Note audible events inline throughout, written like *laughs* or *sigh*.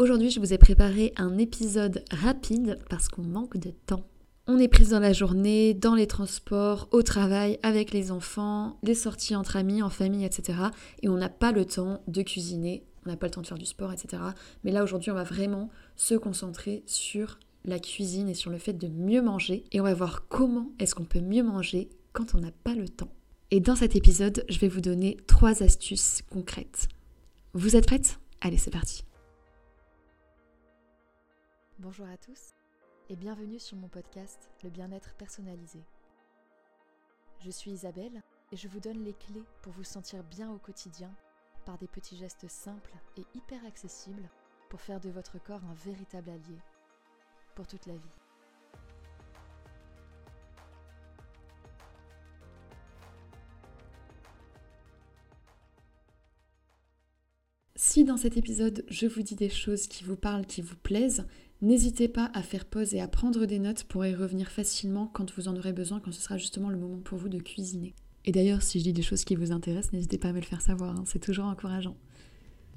Aujourd'hui, je vous ai préparé un épisode rapide parce qu'on manque de temps. On est prise dans la journée, dans les transports, au travail, avec les enfants, les sorties entre amis, en famille, etc. Et on n'a pas le temps de cuisiner, on n'a pas le temps de faire du sport, etc. Mais là, aujourd'hui, on va vraiment se concentrer sur la cuisine et sur le fait de mieux manger. Et on va voir comment est-ce qu'on peut mieux manger quand on n'a pas le temps. Et dans cet épisode, je vais vous donner trois astuces concrètes. Vous êtes prêtes Allez, c'est parti. Bonjour à tous et bienvenue sur mon podcast Le bien-être personnalisé. Je suis Isabelle et je vous donne les clés pour vous sentir bien au quotidien par des petits gestes simples et hyper accessibles pour faire de votre corps un véritable allié pour toute la vie. Si dans cet épisode je vous dis des choses qui vous parlent, qui vous plaisent, N'hésitez pas à faire pause et à prendre des notes pour y revenir facilement quand vous en aurez besoin, quand ce sera justement le moment pour vous de cuisiner. Et d'ailleurs, si je dis des choses qui vous intéressent, n'hésitez pas à me le faire savoir, hein, c'est toujours encourageant.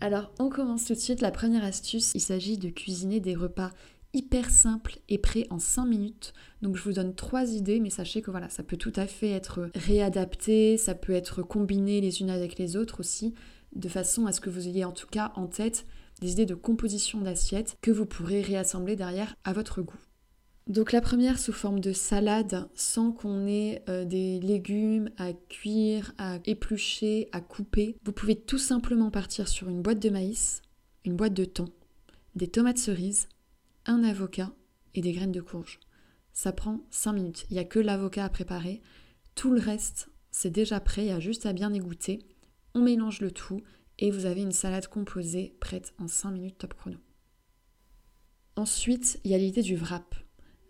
Alors, on commence tout de suite. La première astuce, il s'agit de cuisiner des repas hyper simples et prêts en 5 minutes. Donc je vous donne trois idées, mais sachez que voilà, ça peut tout à fait être réadapté, ça peut être combiné les unes avec les autres aussi, de façon à ce que vous ayez en tout cas en tête idées de composition d'assiettes que vous pourrez réassembler derrière à votre goût. Donc la première sous forme de salade sans qu'on ait euh, des légumes à cuire, à éplucher, à couper. Vous pouvez tout simplement partir sur une boîte de maïs, une boîte de thon, des tomates cerises, un avocat et des graines de courge. Ça prend 5 minutes. Il n'y a que l'avocat à préparer. Tout le reste, c'est déjà prêt, il y a juste à bien égoutter. On mélange le tout et vous avez une salade composée prête en 5 minutes top chrono. Ensuite, il y a l'idée du wrap.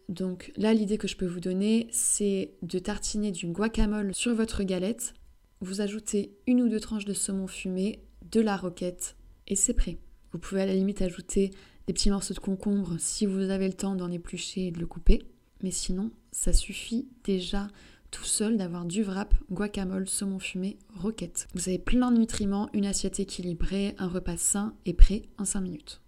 Donc là, l'idée que je peux vous donner, c'est de tartiner du guacamole sur votre galette. Vous ajoutez une ou deux tranches de saumon fumé, de la roquette, et c'est prêt. Vous pouvez à la limite ajouter des petits morceaux de concombre si vous avez le temps d'en éplucher et de le couper. Mais sinon, ça suffit déjà tout seul d'avoir du wrap, guacamole, saumon fumé, roquette. Vous avez plein de nutriments, une assiette équilibrée, un repas sain et prêt en 5 minutes.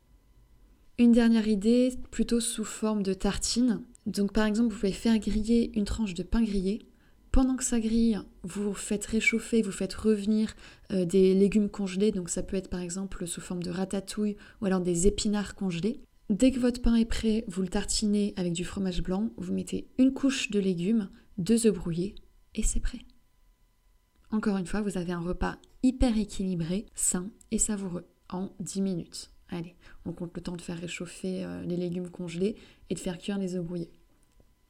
Une dernière idée, plutôt sous forme de tartine. Donc par exemple, vous pouvez faire griller une tranche de pain grillé. Pendant que ça grille, vous faites réchauffer, vous faites revenir euh, des légumes congelés. Donc ça peut être par exemple sous forme de ratatouille ou alors des épinards congelés. Dès que votre pain est prêt, vous le tartinez avec du fromage blanc, vous mettez une couche de légumes, deux œufs brouillés et c'est prêt. Encore une fois, vous avez un repas hyper équilibré, sain et savoureux en 10 minutes. Allez, on compte le temps de faire réchauffer euh, les légumes congelés et de faire cuire les œufs brouillés.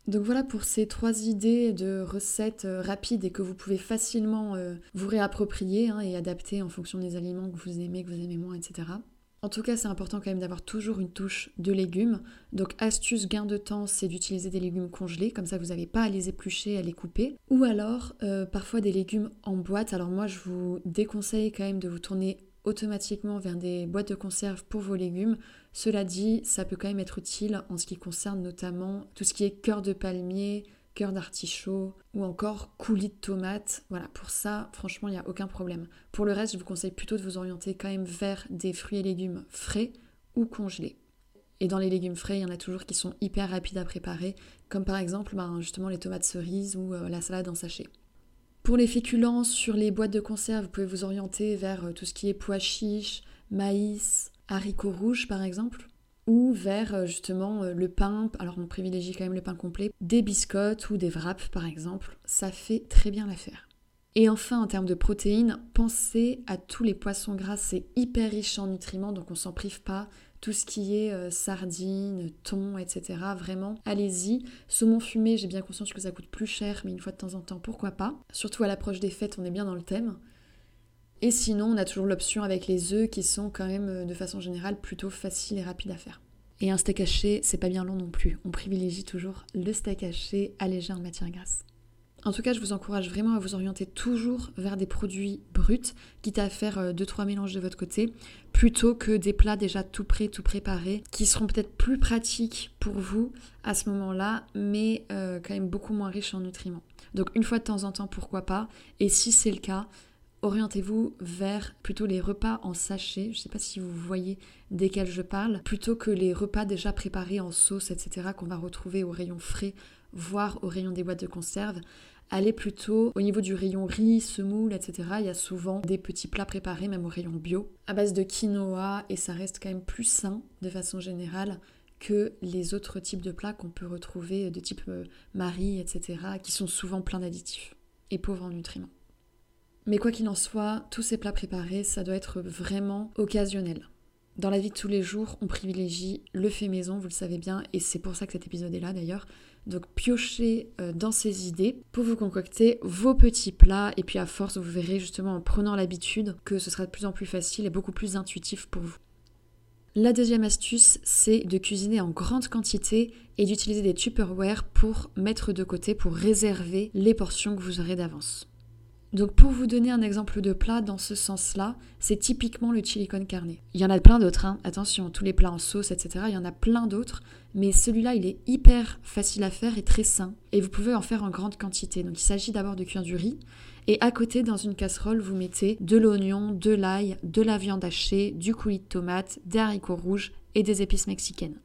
Donc voilà pour ces trois idées de recettes euh, rapides et que vous pouvez facilement euh, vous réapproprier hein, et adapter en fonction des aliments que vous aimez, que vous aimez moins, etc. En tout cas, c'est important quand même d'avoir toujours une touche de légumes. Donc, astuce gain de temps, c'est d'utiliser des légumes congelés, comme ça vous n'avez pas à les éplucher, à les couper. Ou alors, euh, parfois des légumes en boîte. Alors moi, je vous déconseille quand même de vous tourner automatiquement vers des boîtes de conserve pour vos légumes. Cela dit, ça peut quand même être utile en ce qui concerne notamment tout ce qui est cœur de palmier, cœur d'artichaut ou encore coulis de tomates. Voilà, pour ça, franchement, il n'y a aucun problème. Pour le reste, je vous conseille plutôt de vous orienter quand même vers des fruits et légumes frais ou congelés. Et dans les légumes frais, il y en a toujours qui sont hyper rapides à préparer, comme par exemple ben, justement les tomates cerises ou euh, la salade en sachet. Pour les féculents, sur les boîtes de conserve, vous pouvez vous orienter vers euh, tout ce qui est pois chiches, maïs, haricots rouges par exemple ou vers euh, justement euh, le pain, alors on privilégie quand même le pain complet, des biscottes ou des wraps par exemple, ça fait très bien l'affaire. Et enfin en termes de protéines, pensez à tous les poissons gras, c'est hyper riche en nutriments donc on s'en prive pas. Tout ce qui est euh, sardines, thon, etc. Vraiment, allez-y. Saumon fumé, j'ai bien conscience que ça coûte plus cher, mais une fois de temps en temps, pourquoi pas. Surtout à l'approche des fêtes, on est bien dans le thème. Et sinon, on a toujours l'option avec les œufs qui sont quand même euh, de façon générale plutôt faciles et rapides à faire. Et un steak haché, c'est pas bien long non plus. On privilégie toujours le steak haché allégé en matière grasse. En tout cas, je vous encourage vraiment à vous orienter toujours vers des produits bruts, quitte à faire 2-3 euh, mélanges de votre côté, plutôt que des plats déjà tout prêts, tout préparés, qui seront peut-être plus pratiques pour vous à ce moment-là, mais euh, quand même beaucoup moins riches en nutriments. Donc une fois de temps en temps, pourquoi pas, et si c'est le cas, orientez-vous vers plutôt les repas en sachet, je ne sais pas si vous voyez desquels je parle, plutôt que les repas déjà préparés en sauce, etc., qu'on va retrouver au rayon frais, voire au rayon des boîtes de conserve. Allez plutôt au niveau du rayon riz, semoule, etc. Il y a souvent des petits plats préparés, même au rayon bio, à base de quinoa, et ça reste quand même plus sain de façon générale que les autres types de plats qu'on peut retrouver de type euh, Marie, etc., qui sont souvent pleins d'additifs et pauvres en nutriments. Mais quoi qu'il en soit, tous ces plats préparés, ça doit être vraiment occasionnel. Dans la vie de tous les jours, on privilégie le fait maison, vous le savez bien, et c'est pour ça que cet épisode est là d'ailleurs. Donc piochez euh, dans ces idées pour vous concocter vos petits plats, et puis à force, vous verrez justement en prenant l'habitude que ce sera de plus en plus facile et beaucoup plus intuitif pour vous. La deuxième astuce, c'est de cuisiner en grande quantité et d'utiliser des Tupperware pour mettre de côté, pour réserver les portions que vous aurez d'avance. Donc pour vous donner un exemple de plat dans ce sens-là, c'est typiquement le chili con carne. Il y en a plein d'autres, hein. attention, tous les plats en sauce, etc. Il y en a plein d'autres, mais celui-là, il est hyper facile à faire et très sain. Et vous pouvez en faire en grande quantité. Donc il s'agit d'abord de cuire du riz. Et à côté, dans une casserole, vous mettez de l'oignon, de l'ail, de la viande hachée, du coulis de tomate, des haricots rouges et des épices mexicaines.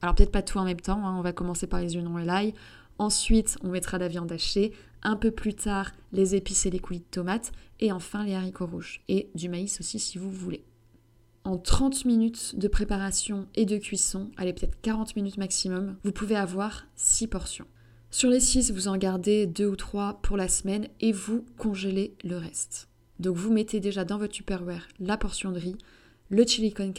Alors peut-être pas tout en même temps, hein. on va commencer par les oignons et l'ail. Ensuite, on mettra la viande hachée, un peu plus tard les épices et les coulis de tomates, et enfin les haricots rouges, et du maïs aussi si vous voulez. En 30 minutes de préparation et de cuisson, allez peut-être 40 minutes maximum, vous pouvez avoir 6 portions. Sur les 6, vous en gardez 2 ou 3 pour la semaine et vous congélez le reste. Donc vous mettez déjà dans votre Tupperware la portion de riz, le chili con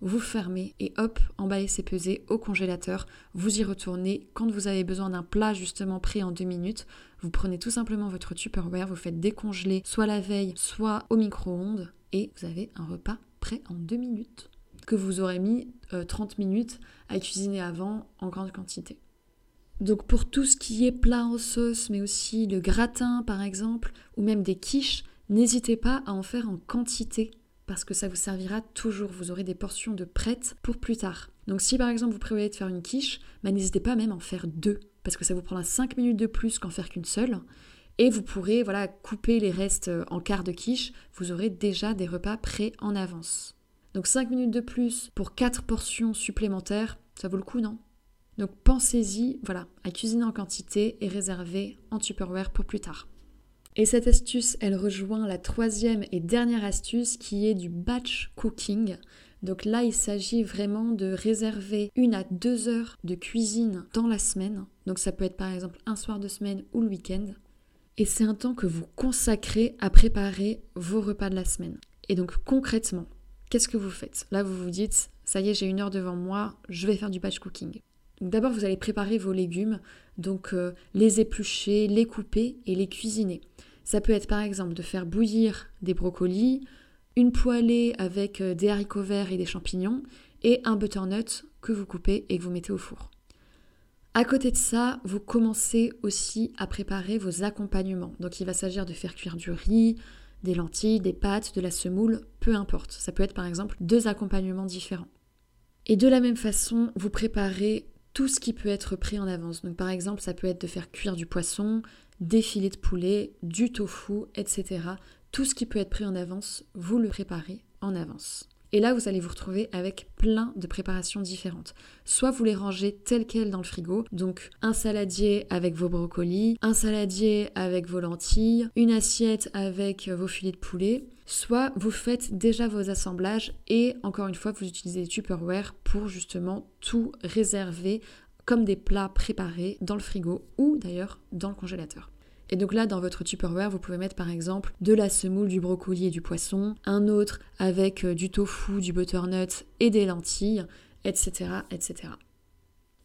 vous fermez et hop, emballez c'est pesé au congélateur. Vous y retournez quand vous avez besoin d'un plat justement prêt en deux minutes. Vous prenez tout simplement votre Tupperware, vous faites décongeler soit la veille, soit au micro-ondes et vous avez un repas prêt en deux minutes que vous aurez mis 30 euh, minutes à cuisiner avant en grande quantité. Donc pour tout ce qui est plat en sauce, mais aussi le gratin par exemple, ou même des quiches, n'hésitez pas à en faire en quantité parce que ça vous servira toujours. Vous aurez des portions de prêtes pour plus tard. Donc si par exemple vous prévoyez de faire une quiche, bah, n'hésitez pas même à en faire deux parce que ça vous prendra 5 minutes de plus qu'en faire qu'une seule. Et vous pourrez voilà couper les restes euh, en quart de quiche. Vous aurez déjà des repas prêts en avance. Donc 5 minutes de plus pour 4 portions supplémentaires, ça vaut le coup, non? Donc pensez-y, voilà, à cuisiner en quantité et réserver en Tupperware pour plus tard. Et cette astuce, elle rejoint la troisième et dernière astuce qui est du batch cooking. Donc là, il s'agit vraiment de réserver une à deux heures de cuisine dans la semaine. Donc ça peut être par exemple un soir de semaine ou le week-end. Et c'est un temps que vous consacrez à préparer vos repas de la semaine. Et donc concrètement, qu'est-ce que vous faites? Là, vous vous dites, ça y est, j'ai une heure devant moi, je vais faire du batch cooking. D'abord, vous allez préparer vos légumes, donc euh, les éplucher, les couper et les cuisiner. Ça peut être par exemple de faire bouillir des brocolis, une poêlée avec euh, des haricots verts et des champignons et un butternut que vous coupez et que vous mettez au four. À côté de ça, vous commencez aussi à préparer vos accompagnements. Donc il va s'agir de faire cuire du riz, des lentilles, des pâtes, de la semoule, peu importe. Ça peut être par exemple deux accompagnements différents. Et de la même façon, vous préparez tout ce qui peut être pris en avance. Donc par exemple, ça peut être de faire cuire du poisson, des filets de poulet, du tofu, etc. Tout ce qui peut être pris en avance, vous le préparez en avance. Et là, vous allez vous retrouver avec plein de préparations différentes. Soit vous les rangez telles quelles dans le frigo, donc un saladier avec vos brocolis, un saladier avec vos lentilles, une assiette avec vos filets de poulet, soit vous faites déjà vos assemblages et encore une fois, vous utilisez des Tupperware pour justement tout réserver comme des plats préparés dans le frigo ou d'ailleurs dans le congélateur. Et donc là, dans votre Tupperware, vous pouvez mettre par exemple de la semoule, du brocoli et du poisson, un autre avec euh, du tofu, du butternut et des lentilles, etc., etc.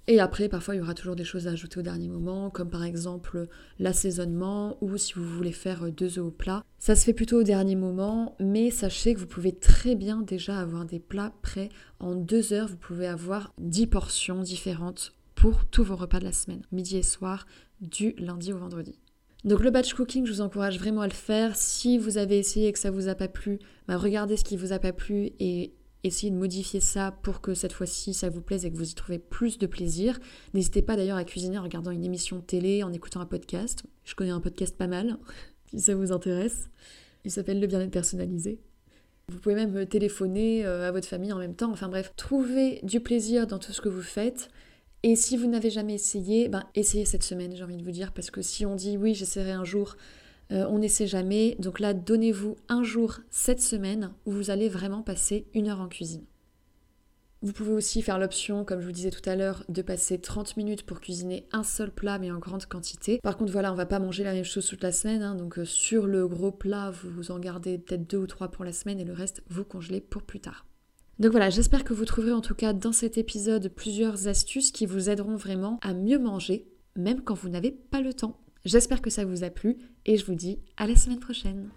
Et après, parfois, il y aura toujours des choses à ajouter au dernier moment, comme par exemple l'assaisonnement ou si vous voulez faire deux œufs au plat. Ça se fait plutôt au dernier moment, mais sachez que vous pouvez très bien déjà avoir des plats prêts. En deux heures, vous pouvez avoir dix portions différentes pour tous vos repas de la semaine, midi et soir, du lundi au vendredi. Donc le batch cooking, je vous encourage vraiment à le faire. Si vous avez essayé et que ça vous a pas plu, bah regardez ce qui vous a pas plu et essayez de modifier ça pour que cette fois-ci ça vous plaise et que vous y trouvez plus de plaisir. N'hésitez pas d'ailleurs à cuisiner en regardant une émission télé, en écoutant un podcast. Je connais un podcast pas mal, *laughs* si ça vous intéresse. Il s'appelle le bien-être personnalisé. Vous pouvez même téléphoner euh, à votre famille en même temps. Enfin bref, trouvez du plaisir dans tout ce que vous faites. Et si vous n'avez jamais essayé, ben essayez cette semaine, j'ai envie de vous dire, parce que si on dit oui, j'essaierai un jour, euh, on n'essaie jamais. Donc là, donnez-vous un jour cette semaine où vous allez vraiment passer une heure en cuisine. Vous pouvez aussi faire l'option, comme je vous disais tout à l'heure, de passer 30 minutes pour cuisiner un seul plat mais en grande quantité. Par contre, voilà, on va pas manger la même chose toute la semaine. Hein. donc euh, sur le gros plat, vous en gardez peut-être deux ou trois pour la semaine et le reste, vous congelez pour plus tard. Donc voilà, j'espère que vous trouverez en tout cas dans cet épisode plusieurs astuces qui vous aideront vraiment à mieux manger, même quand vous n'avez pas le temps. J'espère que ça vous a plu et je vous dis à la semaine prochaine.